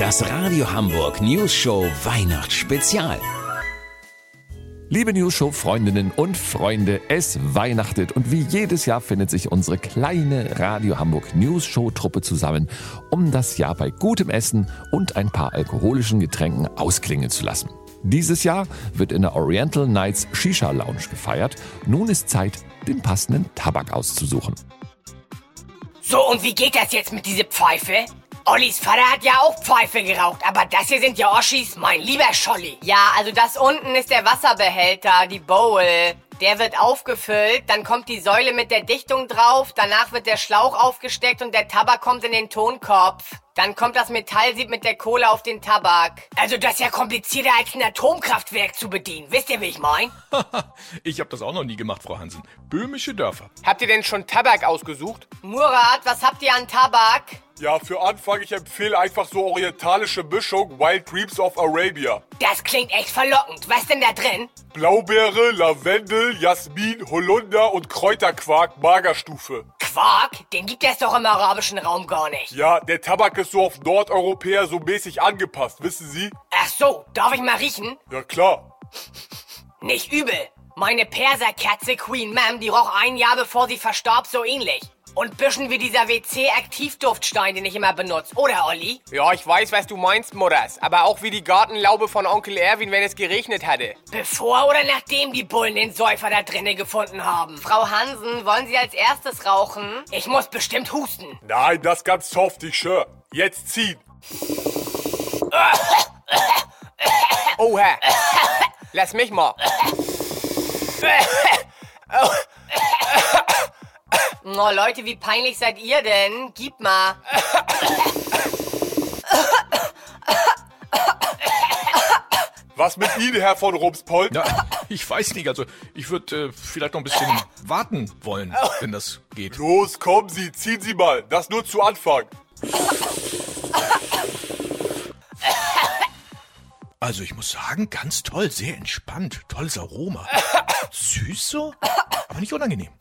Das Radio Hamburg News Show Weihnachtsspezial. Liebe News Show Freundinnen und Freunde, es weihnachtet und wie jedes Jahr findet sich unsere kleine Radio Hamburg News Show Truppe zusammen, um das Jahr bei gutem Essen und ein paar alkoholischen Getränken ausklingen zu lassen. Dieses Jahr wird in der Oriental Nights Shisha Lounge gefeiert. Nun ist Zeit, den passenden Tabak auszusuchen. So, und wie geht das jetzt mit dieser Pfeife? Ollis Vater hat ja auch Pfeife geraucht, aber das hier sind ja Oschis, mein lieber Scholli. Ja, also das unten ist der Wasserbehälter, die Bowl. Der wird aufgefüllt, dann kommt die Säule mit der Dichtung drauf, danach wird der Schlauch aufgesteckt und der Tabak kommt in den Tonkopf. Dann kommt das Metallsieb mit der Kohle auf den Tabak. Also das ist ja komplizierter als ein Atomkraftwerk zu bedienen. Wisst ihr, wie ich mein? ich habe das auch noch nie gemacht, Frau Hansen. Böhmische Dörfer. Habt ihr denn schon Tabak ausgesucht? Murat, was habt ihr an Tabak? Ja, für Anfang, ich empfehle einfach so orientalische Mischung Wild Dreams of Arabia. Das klingt echt verlockend. Was denn da drin? Blaubeere, Lavendel, Jasmin, Holunder und Kräuterquark Magerstufe. Quark? Den gibt es doch im arabischen Raum gar nicht. Ja, der Tabak ist so auf Nordeuropäer so mäßig angepasst, wissen Sie? Ach so, darf ich mal riechen? Ja, klar. Nicht übel. Meine Perserkatze Queen Mam, die roch ein Jahr bevor sie verstarb so ähnlich. Und bisschen wie dieser WC-Aktivduftstein, den ich immer benutze, oder Olli? Ja, ich weiß, was du meinst, Mutters. Aber auch wie die Gartenlaube von Onkel Erwin, wenn es geregnet hatte. Bevor oder nachdem die Bullen den Säufer da drinnen gefunden haben? Frau Hansen, wollen Sie als erstes rauchen? Ich muss bestimmt husten. Nein, das ganz soft, ich schwör. Jetzt ziehen. Oha. Lass mich mal. Oh, Leute, wie peinlich seid ihr denn? Gib mal. Was mit Ihnen, Herr von Rumspol? Ja, ich weiß nicht, also ich würde äh, vielleicht noch ein bisschen warten wollen, wenn das geht. Los, kommen Sie, ziehen Sie mal. Das nur zu Anfang. Also ich muss sagen, ganz toll, sehr entspannt, tolles Aroma. Süß so, aber nicht unangenehm.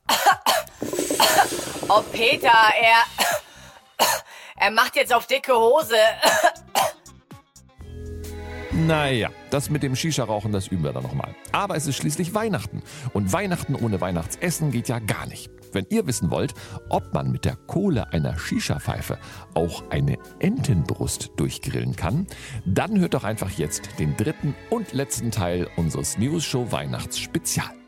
Oh, Peter, er. Er macht jetzt auf dicke Hose. Naja, das mit dem Shisha-Rauchen, das üben wir dann nochmal. Aber es ist schließlich Weihnachten. Und Weihnachten ohne Weihnachtsessen geht ja gar nicht. Wenn ihr wissen wollt, ob man mit der Kohle einer Shisha-Pfeife auch eine Entenbrust durchgrillen kann, dann hört doch einfach jetzt den dritten und letzten Teil unseres News Show Weihnachtsspezial.